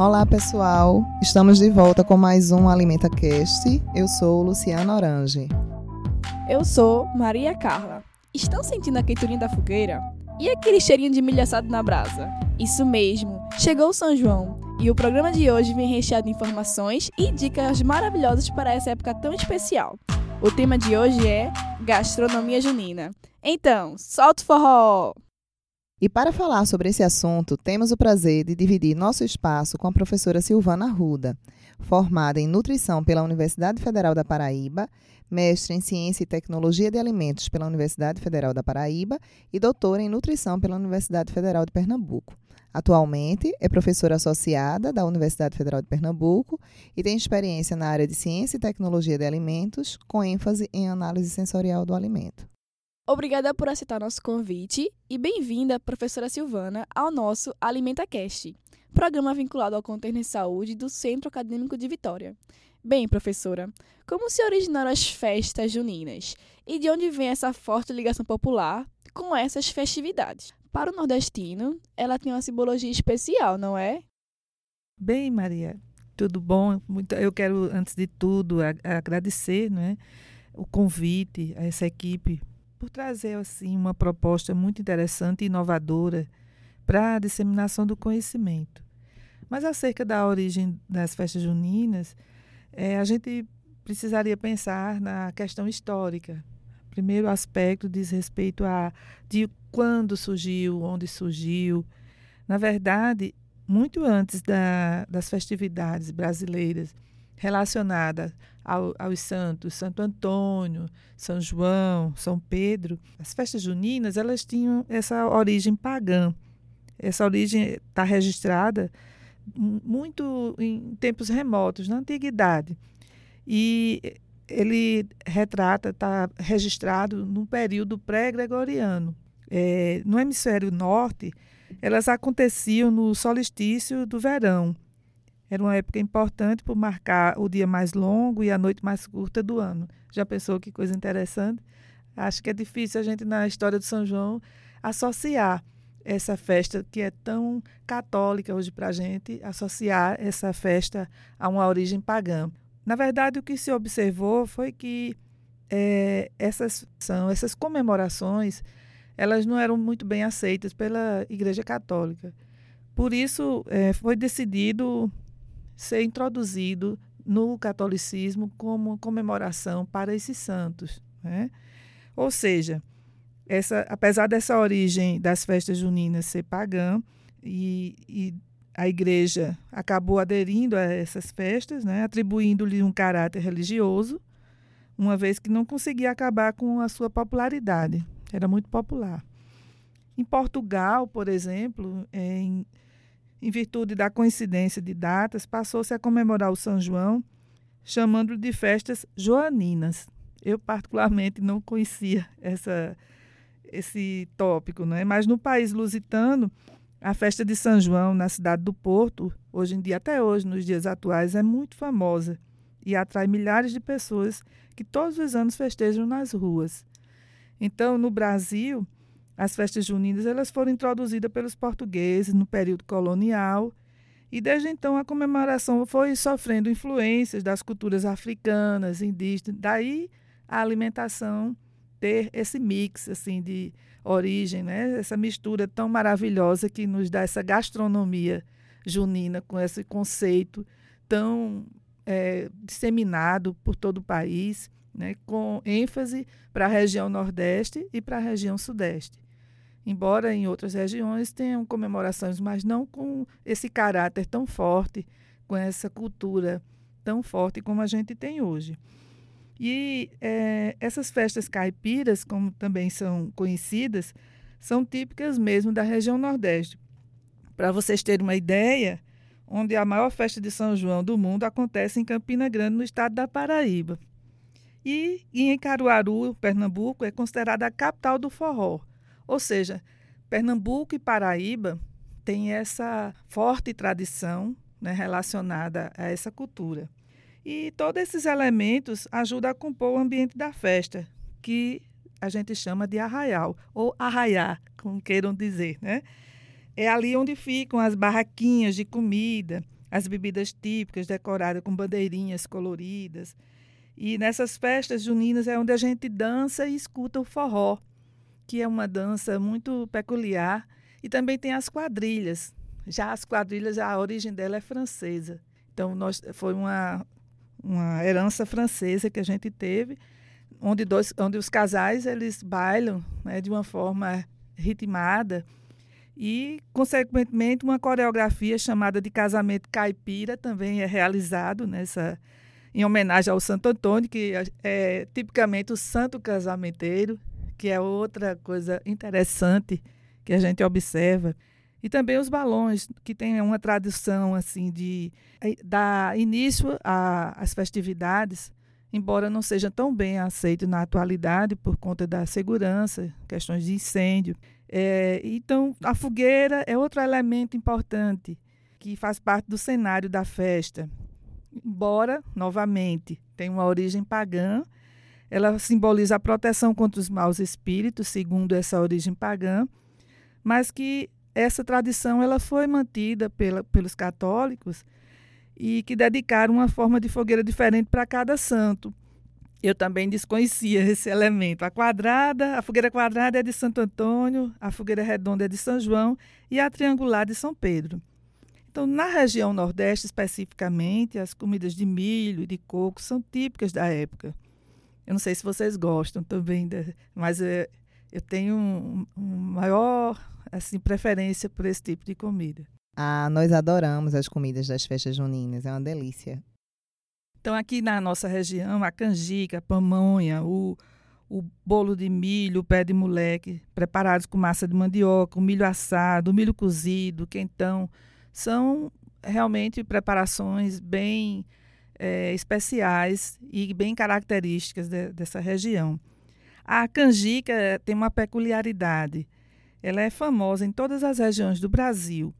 Olá pessoal, estamos de volta com mais um Alimenta Cast. Eu sou Luciana Orange. Eu sou Maria Carla. Estão sentindo a quenturinha da fogueira? E aquele cheirinho de milho assado na brasa? Isso mesmo, chegou o São João e o programa de hoje vem recheado de informações e dicas maravilhosas para essa época tão especial. O tema de hoje é gastronomia junina. Então, solta o forró! E para falar sobre esse assunto, temos o prazer de dividir nosso espaço com a professora Silvana Arruda, formada em nutrição pela Universidade Federal da Paraíba, mestre em ciência e tecnologia de alimentos pela Universidade Federal da Paraíba e doutora em nutrição pela Universidade Federal de Pernambuco. Atualmente é professora associada da Universidade Federal de Pernambuco e tem experiência na área de ciência e tecnologia de alimentos, com ênfase em análise sensorial do alimento. Obrigada por aceitar nosso convite e bem-vinda, professora Silvana, ao nosso AlimentaCast, programa vinculado ao Container Saúde do Centro Acadêmico de Vitória. Bem, professora, como se originaram as festas juninas e de onde vem essa forte ligação popular com essas festividades? Para o nordestino, ela tem uma simbologia especial, não é? Bem, Maria, tudo bom? Eu quero, antes de tudo, agradecer né, o convite a essa equipe por trazer assim, uma proposta muito interessante e inovadora para a disseminação do conhecimento. Mas acerca da origem das festas juninas, eh, a gente precisaria pensar na questão histórica. Primeiro aspecto diz respeito a de quando surgiu, onde surgiu. Na verdade, muito antes da, das festividades brasileiras relacionadas ao, aos santos, Santo Antônio, São João, São Pedro, as festas juninas elas tinham essa origem pagã. Essa origem está registrada mu- muito em tempos remotos, na antiguidade. E ele retrata, está registrado num período pré-gregoriano. É, no hemisfério norte, elas aconteciam no solstício do verão. Era uma época importante por marcar o dia mais longo e a noite mais curta do ano. Já pensou que coisa interessante? Acho que é difícil a gente, na história de São João, associar essa festa que é tão católica hoje para a gente, associar essa festa a uma origem pagã. Na verdade, o que se observou foi que eh, essas são essas comemorações elas não eram muito bem aceitas pela Igreja Católica. Por isso, eh, foi decidido ser introduzido no catolicismo como comemoração para esses santos. Né? Ou seja, essa, apesar dessa origem das festas juninas ser pagã, e, e a igreja acabou aderindo a essas festas, né? atribuindo-lhe um caráter religioso, uma vez que não conseguia acabar com a sua popularidade era muito popular. Em Portugal, por exemplo, em, em virtude da coincidência de datas, passou-se a comemorar o São João, chamando-lhe de festas joaninas. Eu, particularmente, não conhecia essa, esse tópico, né? mas no país lusitano, a festa de São João, na cidade do Porto, hoje em dia, até hoje, nos dias atuais, é muito famosa e atrai milhares de pessoas que todos os anos festejam nas ruas. Então, no Brasil, as festas juninas elas foram introduzidas pelos portugueses no período colonial e desde então a comemoração foi sofrendo influências das culturas africanas, indígenas, daí a alimentação ter esse mix assim de origem, né? Essa mistura tão maravilhosa que nos dá essa gastronomia junina com esse conceito tão é, disseminado por todo o país né, com ênfase para a região Nordeste e para a região Sudeste. Embora em outras regiões tenham comemorações, mas não com esse caráter tão forte, com essa cultura tão forte como a gente tem hoje. E é, essas festas caipiras, como também são conhecidas, são típicas mesmo da região Nordeste. Para vocês terem uma ideia, onde a maior festa de São João do mundo acontece em Campina Grande, no estado da Paraíba. E, e em Caruaru, Pernambuco, é considerada a capital do forró. Ou seja, Pernambuco e Paraíba têm essa forte tradição né, relacionada a essa cultura. E todos esses elementos ajudam a compor o ambiente da festa, que a gente chama de arraial, ou arraiar, como queiram dizer. Né? É ali onde ficam as barraquinhas de comida, as bebidas típicas decoradas com bandeirinhas coloridas. E nessas festas juninas é onde a gente dança e escuta o forró, que é uma dança muito peculiar. E também tem as quadrilhas. Já as quadrilhas, a origem dela é francesa. Então, nós, foi uma, uma herança francesa que a gente teve, onde, dois, onde os casais eles bailam né, de uma forma ritmada e, consequentemente, uma coreografia chamada de casamento caipira também é realizado nessa em homenagem ao Santo Antônio, que é, é tipicamente o santo casamenteiro, que é outra coisa interessante que a gente observa. E também os balões, que tem uma tradição assim de eh, dar início às festividades, embora não seja tão bem aceito na atualidade por conta da segurança, questões de incêndio. É, então, a fogueira é outro elemento importante que faz parte do cenário da festa. Embora, novamente, tenha uma origem pagã, ela simboliza a proteção contra os maus espíritos, segundo essa origem pagã, mas que essa tradição ela foi mantida pela, pelos católicos e que dedicaram uma forma de fogueira diferente para cada santo. Eu também desconhecia esse elemento. A quadrada, a fogueira quadrada é de Santo Antônio, a fogueira redonda é de São João e a triangular de São Pedro. Então, na região Nordeste especificamente, as comidas de milho e de coco são típicas da época. Eu não sei se vocês gostam também, mas eu, eu tenho um, um maior assim preferência por esse tipo de comida. Ah, nós adoramos as comidas das festas juninas, é uma delícia. Então aqui na nossa região, a canjica, a pamonha, o, o bolo de milho, o pé de moleque, preparados com massa de mandioca, o milho assado, o milho cozido, quentão, são realmente preparações bem é, especiais e bem características de, dessa região. A canjica tem uma peculiaridade. Ela é famosa em todas as regiões do Brasil.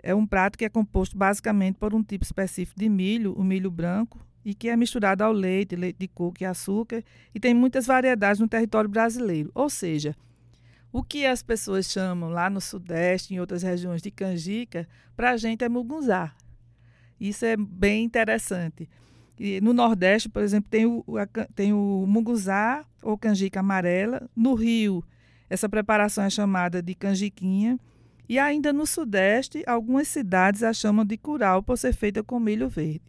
É um prato que é composto basicamente por um tipo específico de milho, o milho branco, e que é misturado ao leite, leite de coco e açúcar, e tem muitas variedades no território brasileiro. Ou seja, o que as pessoas chamam lá no Sudeste, em outras regiões de canjica, para a gente é mugunzá. Isso é bem interessante. E no Nordeste, por exemplo, tem o, tem o munguzá ou canjica amarela. No Rio, essa preparação é chamada de canjiquinha. E ainda no Sudeste, algumas cidades a chamam de curau por ser feita com milho verde.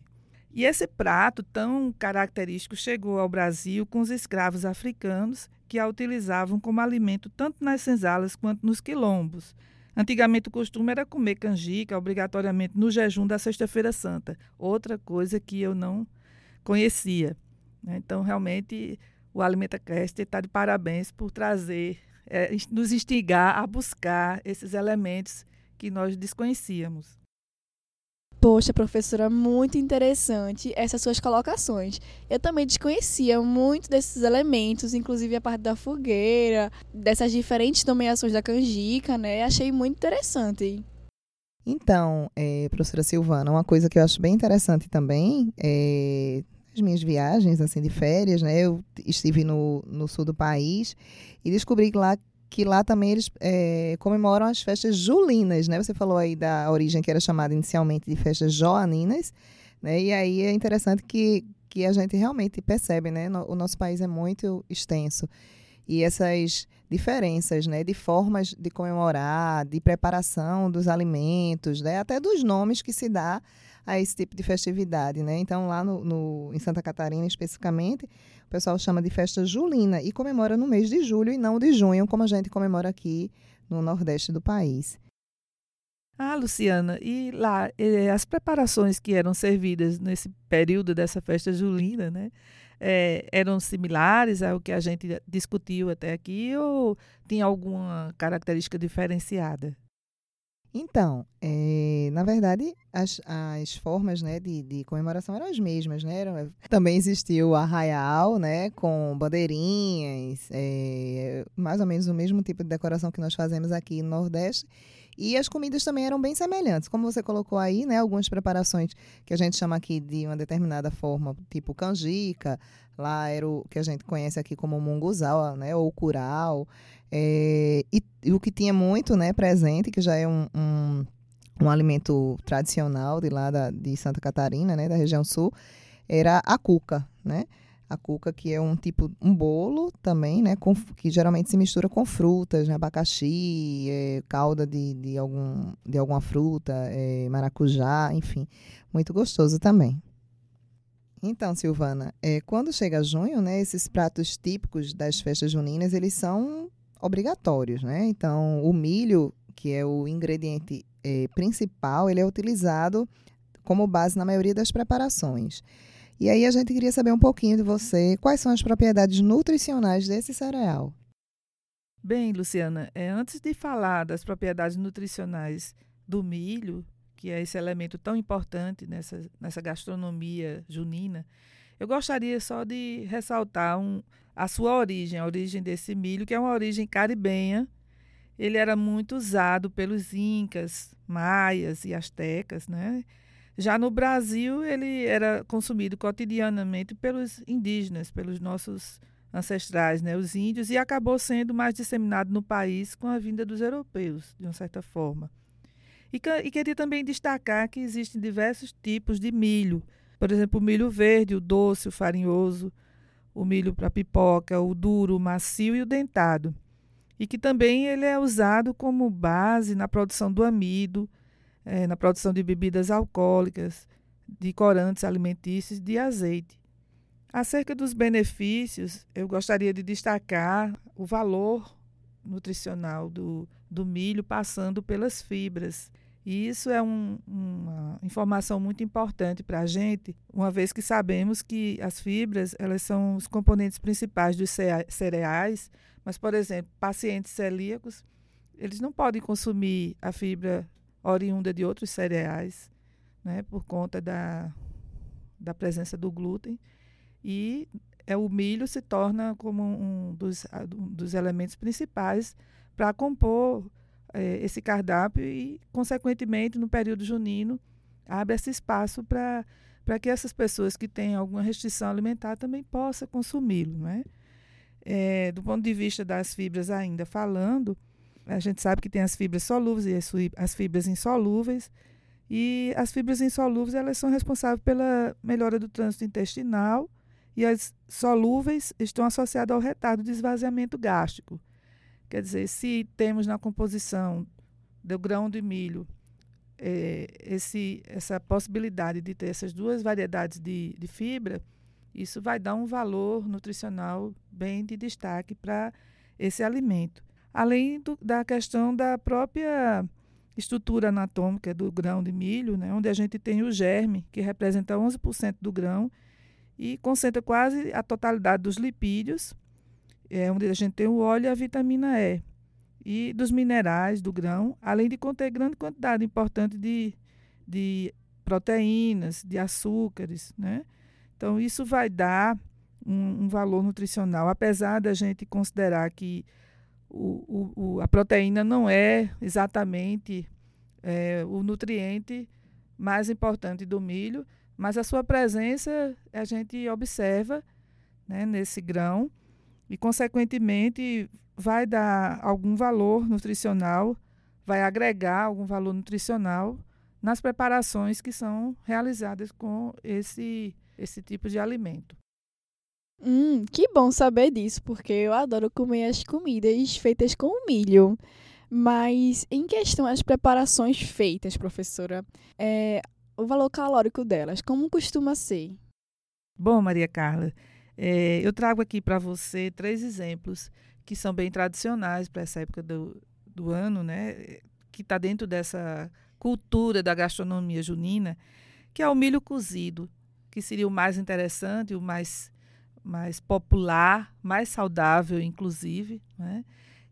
E esse prato tão característico chegou ao Brasil com os escravos africanos que a utilizavam como alimento tanto nas senzalas quanto nos quilombos. Antigamente o costume era comer canjica obrigatoriamente no jejum da Sexta-feira Santa, outra coisa que eu não conhecia. Né? Então, realmente, o Alimenta Cast está de parabéns por trazer é, nos instigar a buscar esses elementos que nós desconhecíamos. Poxa, professora, muito interessante essas suas colocações. Eu também desconhecia muito desses elementos, inclusive a parte da fogueira, dessas diferentes nomeações da canjica, né? Achei muito interessante. Então, é, professora Silvana, uma coisa que eu acho bem interessante também é as minhas viagens assim de férias, né? Eu estive no, no sul do país e descobri que lá que lá também eles é, comemoram as festas julinas, né? Você falou aí da origem que era chamada inicialmente de festas joaninas, né? E aí é interessante que, que a gente realmente percebe, né? o nosso país é muito extenso e essas diferenças, né? De formas de comemorar, de preparação dos alimentos, né? Até dos nomes que se dá a esse tipo de festividade, né? Então, lá no, no, em Santa Catarina, especificamente, pessoal chama de festa julina e comemora no mês de julho e não de junho, como a gente comemora aqui no Nordeste do país. Ah, Luciana, e lá, eh, as preparações que eram servidas nesse período dessa festa julina, né? é, eram similares ao que a gente discutiu até aqui ou tinha alguma característica diferenciada? Então, é, na verdade, as, as formas né, de, de, comemoração eram as mesmas, né? Era, também existiu o arraial, né? Com bandeirinhas, é, mais ou menos o mesmo tipo de decoração que nós fazemos aqui no Nordeste. E as comidas também eram bem semelhantes. Como você colocou aí, né? Algumas preparações que a gente chama aqui de uma determinada forma, tipo canjica. Lá era o que a gente conhece aqui como munguzal, né? Ou curau. É, e, e, o que tinha muito né, presente, que já é um, um, um alimento tradicional de lá da, de Santa Catarina, né? Da região sul, era a cuca, né? A cuca, que é um tipo, um bolo também, né? Com, que geralmente se mistura com frutas, né? abacaxi, é, calda de, de, algum, de alguma fruta, é, maracujá, enfim. Muito gostoso também. Então, Silvana, é, quando chega junho, né, esses pratos típicos das festas juninas, eles são obrigatórios, né? Então, o milho, que é o ingrediente principal, ele é utilizado como base na maioria das preparações. E aí a gente queria saber um pouquinho de você, quais são as propriedades nutricionais desse cereal? Bem, Luciana, é, antes de falar das propriedades nutricionais do milho, que é esse elemento tão importante nessa, nessa gastronomia junina, eu gostaria só de ressaltar um, a sua origem, a origem desse milho, que é uma origem caribenha. Ele era muito usado pelos incas, maias e astecas, né? Já no Brasil, ele era consumido cotidianamente pelos indígenas, pelos nossos ancestrais, né, os índios, e acabou sendo mais disseminado no país com a vinda dos europeus, de uma certa forma. E, e queria também destacar que existem diversos tipos de milho. Por exemplo, o milho verde, o doce, o farinhoso, o milho para pipoca, o duro, o macio e o dentado. E que também ele é usado como base na produção do amido, é, na produção de bebidas alcoólicas, de corantes alimentícios, de azeite. Acerca dos benefícios, eu gostaria de destacar o valor nutricional do, do milho passando pelas fibras. E isso é um, uma informação muito importante para a gente, uma vez que sabemos que as fibras elas são os componentes principais dos cereais, mas, por exemplo, pacientes celíacos, eles não podem consumir a fibra oriunda de outros cereais, né, por conta da, da presença do glúten. E é, o milho se torna como um dos, um dos elementos principais para compor é, esse cardápio e, consequentemente, no período junino, abre esse espaço para para que essas pessoas que têm alguma restrição alimentar também possam consumi-lo. Né? É, do ponto de vista das fibras ainda falando, a gente sabe que tem as fibras solúveis e as fibras insolúveis. E as fibras insolúveis elas são responsáveis pela melhora do trânsito intestinal e as solúveis estão associadas ao retardo de esvaziamento gástrico. Quer dizer, se temos na composição do grão de milho é, esse, essa possibilidade de ter essas duas variedades de, de fibra, isso vai dar um valor nutricional bem de destaque para esse alimento além do, da questão da própria estrutura anatômica do grão de milho, né, onde a gente tem o germe, que representa 11% do grão e concentra quase a totalidade dos lipídios, é, onde a gente tem o óleo e a vitamina E, e dos minerais do grão, além de conter grande quantidade importante de, de proteínas, de açúcares. Né? Então, isso vai dar um, um valor nutricional, apesar da gente considerar que o, o, a proteína não é exatamente é, o nutriente mais importante do milho, mas a sua presença a gente observa né, nesse grão e, consequentemente, vai dar algum valor nutricional, vai agregar algum valor nutricional nas preparações que são realizadas com esse, esse tipo de alimento. Hum, que bom saber disso, porque eu adoro comer as comidas feitas com milho. Mas em questão às preparações feitas, professora, é, o valor calórico delas, como costuma ser? Bom, Maria Carla, é, eu trago aqui para você três exemplos que são bem tradicionais para essa época do, do ano, né? Que está dentro dessa cultura da gastronomia junina, que é o milho cozido, que seria o mais interessante, o mais mais popular, mais saudável, inclusive, né?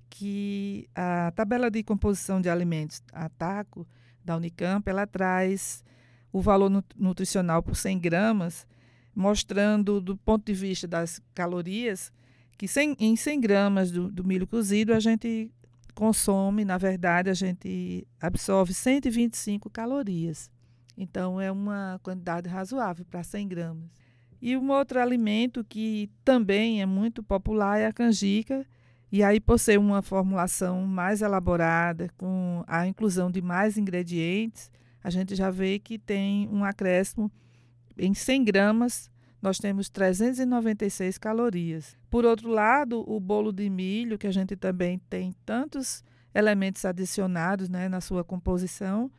que a tabela de composição de alimentos, a TACO, da Unicamp, ela traz o valor nutricional por 100 gramas, mostrando, do ponto de vista das calorias, que 100, em 100 gramas do, do milho cozido a gente consome, na verdade, a gente absorve 125 calorias. Então, é uma quantidade razoável para 100 gramas. E um outro alimento que também é muito popular é a canjica. E aí, por ser uma formulação mais elaborada, com a inclusão de mais ingredientes, a gente já vê que tem um acréscimo em 100 gramas nós temos 396 calorias. Por outro lado, o bolo de milho, que a gente também tem tantos elementos adicionados né, na sua composição,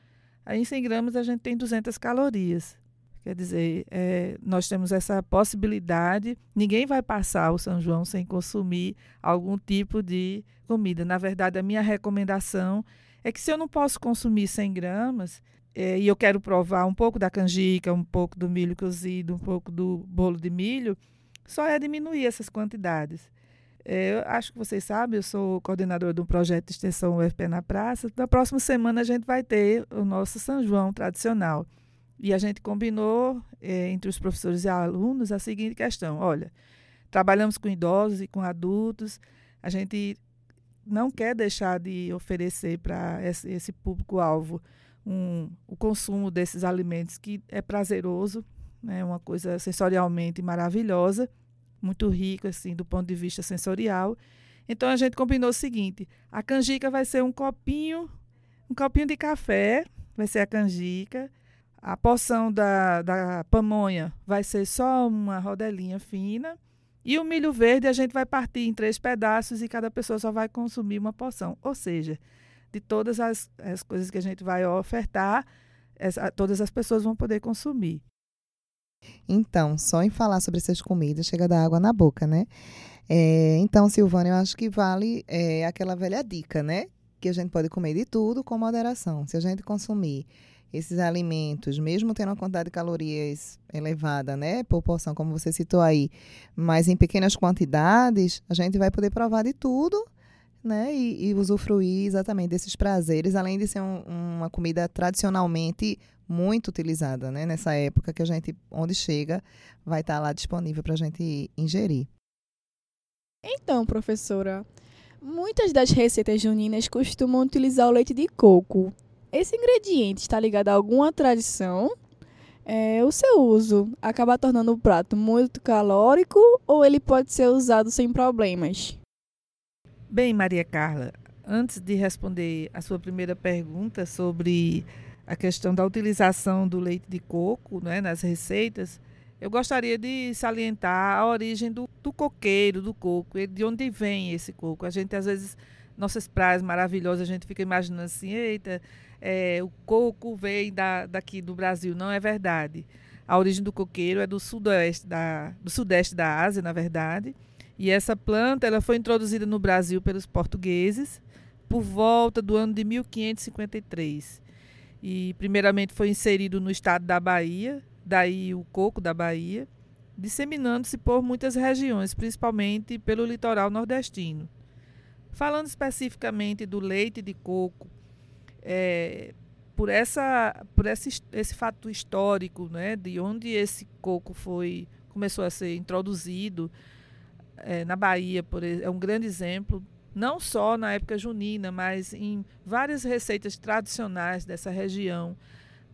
aí em 100 gramas a gente tem 200 calorias. Quer dizer, é, nós temos essa possibilidade. Ninguém vai passar o São João sem consumir algum tipo de comida. Na verdade, a minha recomendação é que se eu não posso consumir 100 gramas, é, e eu quero provar um pouco da canjica, um pouco do milho cozido, um pouco do bolo de milho, só é diminuir essas quantidades. É, eu acho que vocês sabem, eu sou coordenadora de um projeto de extensão UFP na Praça. Na próxima semana a gente vai ter o nosso São João tradicional. E a gente combinou é, entre os professores e alunos a seguinte questão: olha, trabalhamos com idosos e com adultos, a gente não quer deixar de oferecer para esse, esse público-alvo um, o consumo desses alimentos que é prazeroso, né, uma coisa sensorialmente maravilhosa, muito rico assim do ponto de vista sensorial. Então a gente combinou o seguinte: a canjica vai ser um copinho, um copinho de café, vai ser a canjica. A porção da, da pamonha vai ser só uma rodelinha fina. E o milho verde a gente vai partir em três pedaços e cada pessoa só vai consumir uma porção. Ou seja, de todas as, as coisas que a gente vai ofertar, essa, todas as pessoas vão poder consumir. Então, só em falar sobre essas comidas chega da água na boca, né? É, então, Silvana, eu acho que vale é, aquela velha dica, né? Que a gente pode comer de tudo com moderação. Se a gente consumir esses alimentos, mesmo tendo uma quantidade de calorias elevada, né, por porção, como você citou aí, mas em pequenas quantidades, a gente vai poder provar de tudo né? E, e, usufruir exatamente desses prazeres, além de ser um, uma comida tradicionalmente muito utilizada, né? Nessa época que a gente, onde chega, vai estar lá disponível para a gente ingerir. Então, professora, muitas das receitas juninas costumam utilizar o leite de coco. Esse ingrediente está ligado a alguma tradição? É, o seu uso acaba tornando o prato muito calórico ou ele pode ser usado sem problemas? Bem, Maria Carla, antes de responder a sua primeira pergunta sobre a questão da utilização do leite de coco né, nas receitas, eu gostaria de salientar a origem do, do coqueiro, do coco, de onde vem esse coco. A gente, às vezes, nossas praias maravilhosas, a gente fica imaginando assim, eita, é, o coco vem da, daqui do Brasil. Não é verdade. A origem do coqueiro é do sudoeste da, do sudeste da Ásia, na verdade, e essa planta ela foi introduzida no Brasil pelos portugueses por volta do ano de 1553. E primeiramente foi inserido no estado da Bahia, daí o coco da Bahia, disseminando-se por muitas regiões, principalmente pelo litoral nordestino. Falando especificamente do leite de coco, é, por, essa, por esse, esse fato histórico, né, de onde esse coco foi começou a ser introduzido, é, na Bahia, por, é um grande exemplo, não só na época junina, mas em várias receitas tradicionais dessa região.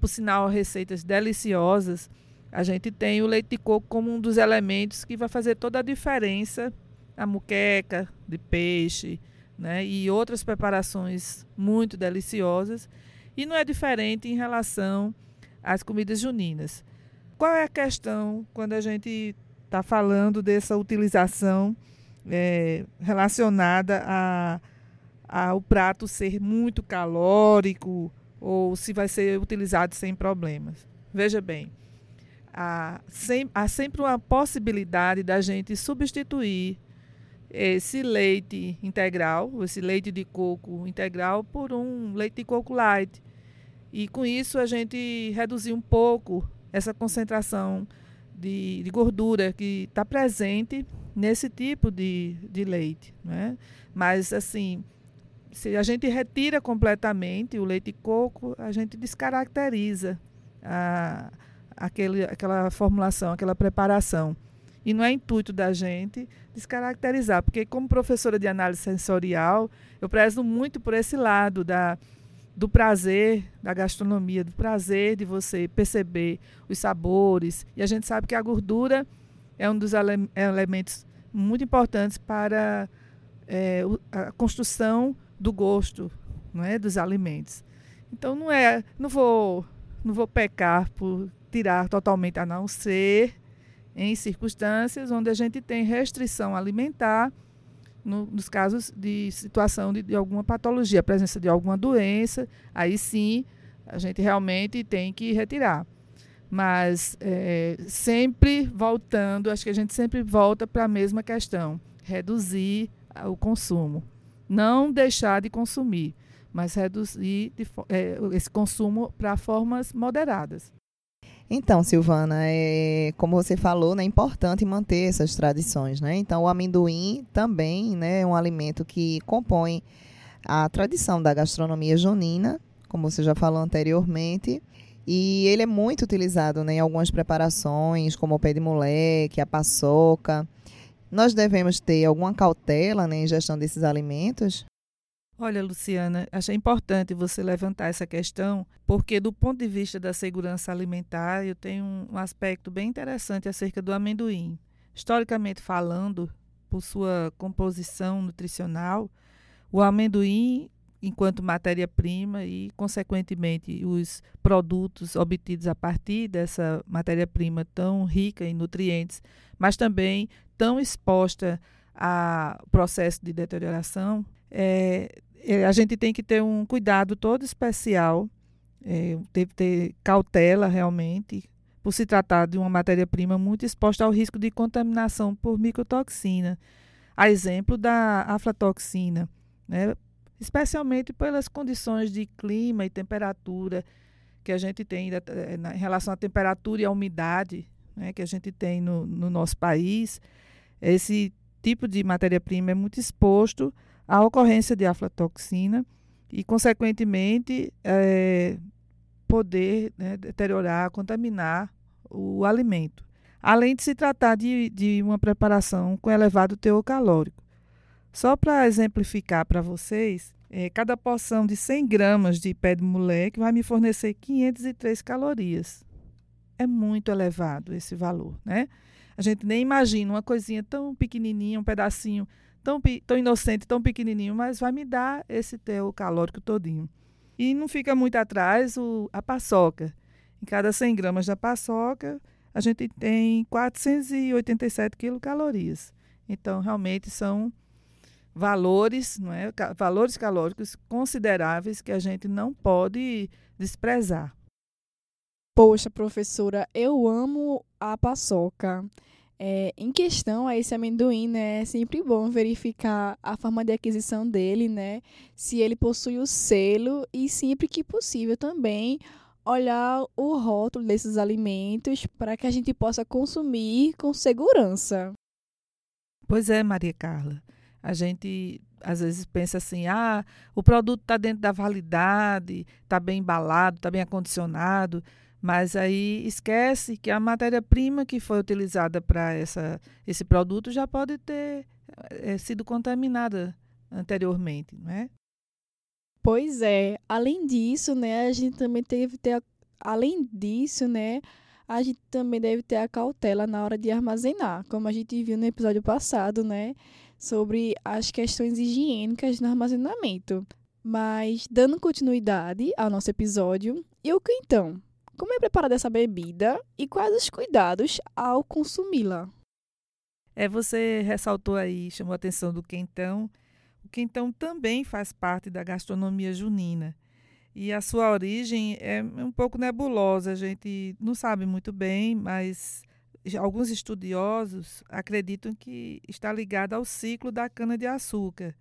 Por sinal, receitas deliciosas. A gente tem o leite de coco como um dos elementos que vai fazer toda a diferença. A muqueca de peixe né, e outras preparações muito deliciosas. E não é diferente em relação às comidas juninas. Qual é a questão quando a gente está falando dessa utilização é, relacionada a, ao prato ser muito calórico ou se vai ser utilizado sem problemas. Veja bem, há, sem, há sempre uma possibilidade da gente substituir esse leite integral, esse leite de coco integral, por um leite de coco light. E com isso a gente reduzir um pouco essa concentração de, de gordura que está presente nesse tipo de, de leite. Né? Mas, assim, se a gente retira completamente o leite de coco, a gente descaracteriza a, aquele, aquela formulação, aquela preparação. E não é intuito da gente descaracterizar, porque como professora de análise sensorial, eu prezo muito por esse lado da, do prazer da gastronomia, do prazer de você perceber os sabores. E a gente sabe que a gordura é um dos ele elementos muito importantes para é, a construção do gosto não é, dos alimentos. Então não é, não vou, não vou pecar por tirar totalmente, a não ser em circunstâncias onde a gente tem restrição alimentar, no, nos casos de situação de, de, alguma patologia, presença de alguma doença, aí sim a gente realmente tem que retirar. Mas é, sempre voltando, acho que a gente sempre volta para a mesma questão: reduzir o consumo. Não deixar de consumir, mas reduzir de, é, esse consumo para formas moderadas. Então, Silvana, é, como você falou, né, é importante manter essas tradições, né? Então, o amendoim também, né, é um alimento que compõe a tradição da gastronomia junina, como você já falou anteriormente, e ele é muito utilizado né, em algumas preparações, como o pé de moleque, a paçoca. Nós devemos ter alguma cautela né, em gestão desses alimentos? Olha, Luciana, achei importante você levantar essa questão, porque do ponto de vista da segurança alimentar, eu tenho um aspecto bem interessante acerca do amendoim. Historicamente falando, por sua composição nutricional, o amendoim, enquanto matéria-prima e, consequentemente, os produtos obtidos a partir dessa matéria-prima tão rica em nutrientes, mas também tão exposta a processo de deterioração, é, a gente tem que ter um cuidado todo especial, é, tem que ter cautela realmente, por se tratar de uma matéria-prima muito exposta ao risco de contaminação por micotoxina, a exemplo da aflatoxina, né? especialmente pelas condições de clima e temperatura que a gente tem eh, em relação à temperatura e à umidade né, que a gente tem no, no nosso país. Esse tipo de matéria-prima é muito exposto a ocorrência de aflatoxina e, consequentemente, é, poder né, deteriorar, contaminar o alimento. Além de se tratar de, de uma preparação com elevado teor calórico. Só para exemplificar para vocês, é, cada porção de 100 gramas de pé de moleque vai me fornecer 503 calorias. É muito elevado esse valor, né? A gente nem imagina uma coisinha tão pequenininha, um pedacinho tão, tão inocente, tão pequenininho, mas vai me dar esse teu calórico todinho. E não fica muito atrás o, a paçoca. Em cada 100 gramas da paçoca, a gente tem 487 quilocalorias. Então, realmente são valores, não é? valores calóricos consideráveis que a gente não pode desprezar. Poxa, professora, eu amo a paçoca. É, em questão a esse amendoim, né, é sempre bom verificar a forma de aquisição dele, né, se ele possui o selo e sempre que possível também olhar o rótulo desses alimentos para que a gente possa consumir com segurança. Pois é, Maria Carla. A gente às vezes pensa assim: ah, o produto está dentro da validade, está bem embalado, está bem acondicionado. Mas aí esquece que a matéria-prima que foi utilizada para esse produto já pode ter é, sido contaminada anteriormente, não é? Pois é. Além disso, né, a gente também teve ter além disso, né, a gente também deve ter a cautela na hora de armazenar, como a gente viu no episódio passado, né, sobre as questões higiênicas no armazenamento. Mas dando continuidade ao nosso episódio, e o quentão? Como é preparada essa bebida e quais os cuidados ao consumi-la? É, você ressaltou aí, chamou a atenção do quentão. O quentão também faz parte da gastronomia junina. E a sua origem é um pouco nebulosa, a gente não sabe muito bem, mas alguns estudiosos acreditam que está ligada ao ciclo da cana-de-açúcar,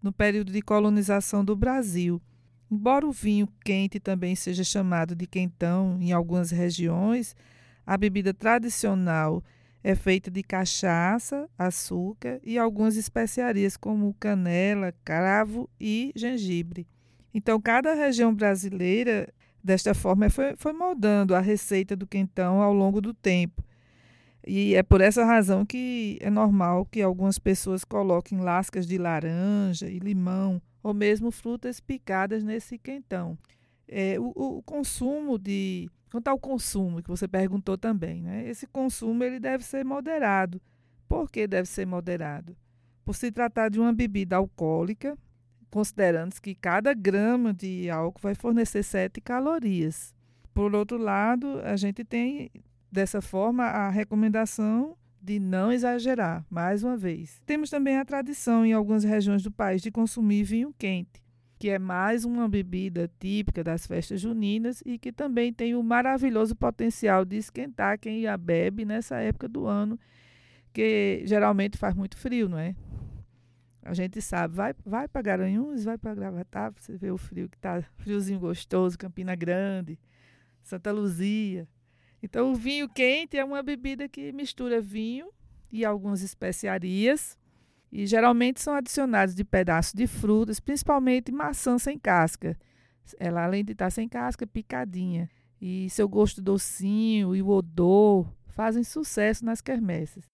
no período de colonização do Brasil. Embora o vinho quente também seja chamado de quentão em algumas regiões, A bebida tradicional é feita de cachaça, açúcar e algumas especiarias como canela, cravo e gengibre. Então, cada região brasileira, desta forma, foi, foi moldando a receita do quentão ao longo do tempo. E é por essa razão que é normal que algumas pessoas coloquem lascas de laranja e limão, ou mesmo frutas picadas nesse quentão. É, o, o consumo de Quanto ao consumo, que você perguntou também, né? esse consumo ele deve ser moderado. Por que deve ser moderado? Por se tratar de uma bebida alcoólica, considerando que cada grama de álcool vai fornecer 7 calorias. Por outro lado, a gente tem, dessa forma, a recomendação de não exagerar, mais uma vez. Temos também a tradição em algumas regiões do país de consumir vinho quente que é mais uma bebida típica das festas juninas e que também tem o maravilhoso potencial de esquentar quem a bebe nessa época do ano, que geralmente faz muito frio, não é? A gente sabe, vai, vai para Garanhuns, vai para Gravatar, você vê o frio que está friozinho gostoso, Campina Grande, Santa Luzia. Então, o vinho quente é uma bebida que mistura vinho e algumas especiarias e geralmente são adicionados de pedaços de frutas, principalmente maçã sem casca. Ela, além de estar sem casca, picadinha. E seu gosto docinho e o odor fazem sucesso nas quermesses.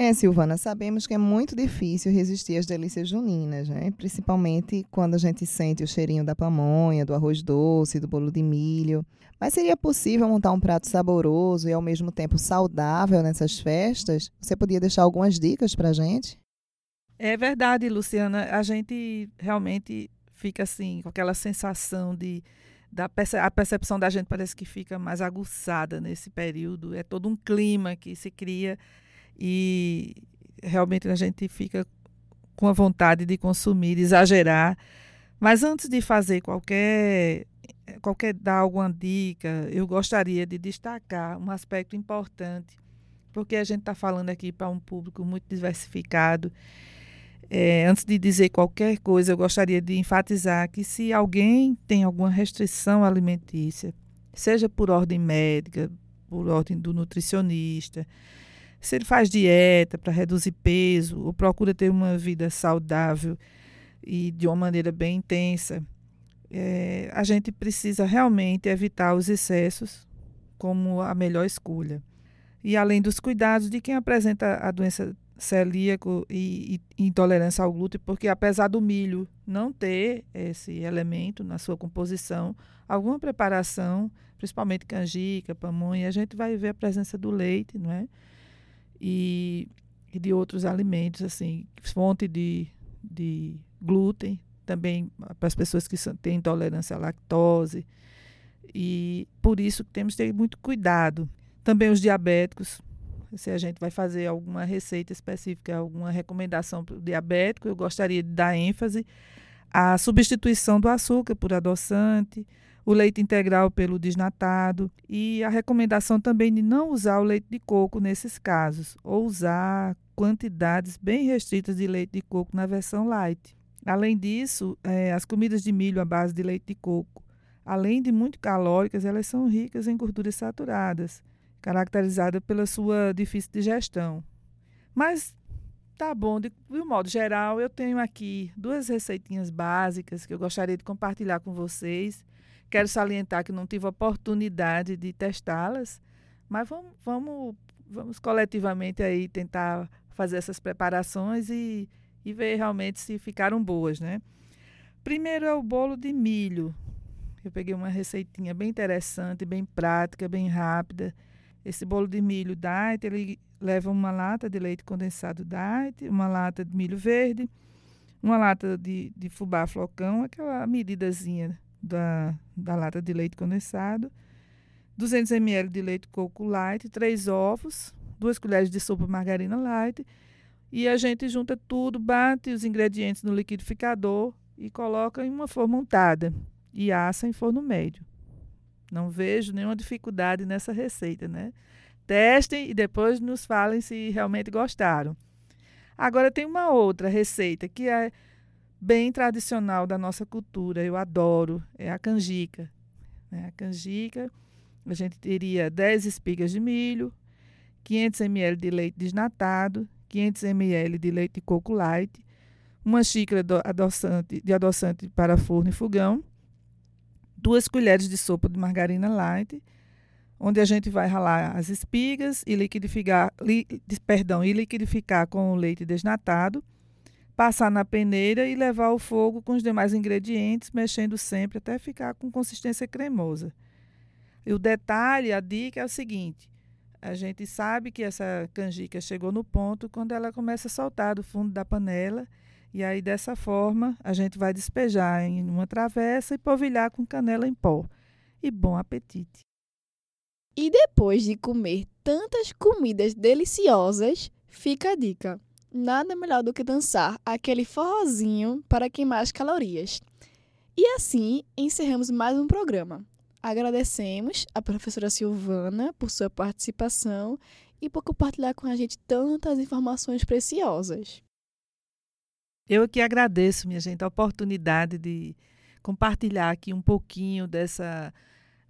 É, Silvana, sabemos que é muito difícil resistir às delícias juninas, né? Principalmente quando a gente sente o cheirinho da pamonha, do arroz doce, do bolo de milho. Mas seria possível montar um prato saboroso e ao mesmo tempo saudável nessas festas? Você podia deixar algumas dicas para a gente? É verdade, Luciana. A gente realmente fica assim, com aquela sensação de. Da perce a percepção da gente parece que fica mais aguçada nesse período. É todo um clima que se cria e realmente a gente fica com a vontade de consumir, de exagerar. Mas antes de fazer qualquer qualquer dar alguma dica, eu gostaria de destacar um aspecto importante, porque a gente está falando aqui para um público muito diversificado é, antes de dizer qualquer coisa, eu gostaria de enfatizar que se alguém tem alguma restrição alimentícia, seja por ordem médica, por ordem do nutricionista, se ele faz dieta para reduzir peso ou procura ter uma vida saudável e de uma maneira bem intensa, é, a gente precisa realmente evitar os excessos como a melhor escolha. E além dos cuidados de quem apresenta a doença celíaco e, e, intolerância ao glúten, porque apesar do milho não ter esse elemento na sua composição, alguma preparação, principalmente canjica, pamonha, a gente vai ver a presença do leite, não é? E, e de outros alimentos, assim, fonte de, de glúten, também para as pessoas que têm intolerância à lactose. E por isso temos que ter muito cuidado. Também os diabéticos, se a gente vai fazer alguma receita específica, alguma recomendação para o diabético, eu gostaria de dar ênfase à substituição do açúcar por adoçante, o leite integral pelo desnatado e a recomendação também de não usar o leite de coco nesses casos, ou usar quantidades bem restritas de leite de coco na versão light. Além disso, é, as comidas de milho à base de leite de coco, além de muito calóricas, elas são ricas em gorduras saturadas caracterizada pela sua difícil digestão. Mas tá bom, de, de um modo geral, eu tenho aqui duas receitinhas básicas que eu gostaria de compartilhar com vocês. Quero salientar que não tive oportunidade de testá-las, mas vamos, vamos, vamos coletivamente aí tentar fazer essas preparações e, e ver realmente se ficaram boas, né? Primeiro é o bolo de milho. Eu peguei uma receitinha bem interessante, bem prática, bem rápida esse bolo de milho diet, ele leva uma lata de leite condensado diet, uma lata de milho verde, uma lata de, de fubá flocão, aquela medidazinha da, da lata de leite condensado, 200 ml de leite coco light, três ovos, duas colheres de sopa margarina light, e a gente junta tudo, bate os ingredientes no liquidificador e coloca em uma forma untada e assa em forno médio. Não vejo nenhuma dificuldade nessa receita, né? Testem e depois nos falem se realmente gostaram. Agora tem uma outra receita que é bem tradicional da nossa cultura, eu adoro, é a canjica. Né? A canjica a gente teria 10 espigas de milho, 500 ml de leite desnatado, 500 ml de leite de coco light, uma xícara adoçante, de adoçante para forno e fogão, duas colheres de sopa de margarina light, onde a gente vai ralar as espigas e liquidificar, li, perdão, e liquidificar com o leite desnatado, passar na peneira e levar ao fogo com os demais ingredientes, mexendo sempre até ficar com consistência cremosa. E o detalhe, a dica é o seguinte: a gente sabe que essa canjica chegou no ponto quando ela começa a soltar do fundo da panela. E aí, dessa forma, a gente vai despejar em uma travessa e polvilhar com canela em pó. E bom apetite! E depois de comer tantas comidas deliciosas, fica a dica: nada melhor do que dançar aquele forrozinho para queimar as calorias. E assim encerramos mais um programa. Agradecemos a professora Silvana por sua participação e por compartilhar com a gente tantas informações preciosas. Eu que agradeço, minha gente, a oportunidade de compartilhar aqui um pouquinho dessa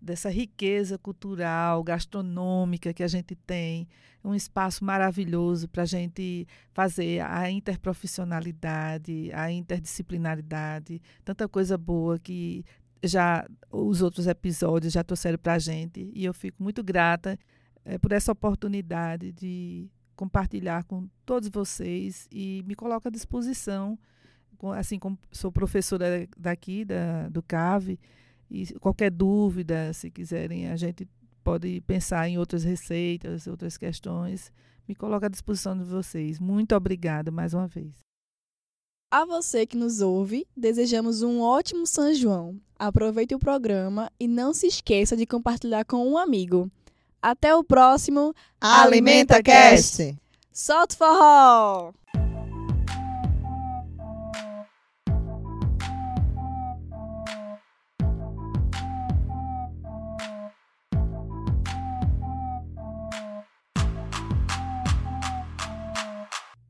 dessa riqueza cultural, gastronômica que a gente tem, um espaço maravilhoso para a gente fazer a interprofissionalidade, a interdisciplinaridade, tanta coisa boa que já os outros episódios já trouxeram para a gente. E eu fico muito grata é, por essa oportunidade de compartilhar com todos vocês e me coloco à disposição, assim como sou professora daqui da, do CAVE, e qualquer dúvida, se quiserem, a gente pode pensar em outras receitas, outras questões, me coloco à disposição de vocês. Muito obrigada mais uma vez. A você que nos ouve, desejamos um ótimo São João. Aproveite o programa e não se esqueça de compartilhar com um amigo. Até o próximo Alimenta Cast. Solta o forró!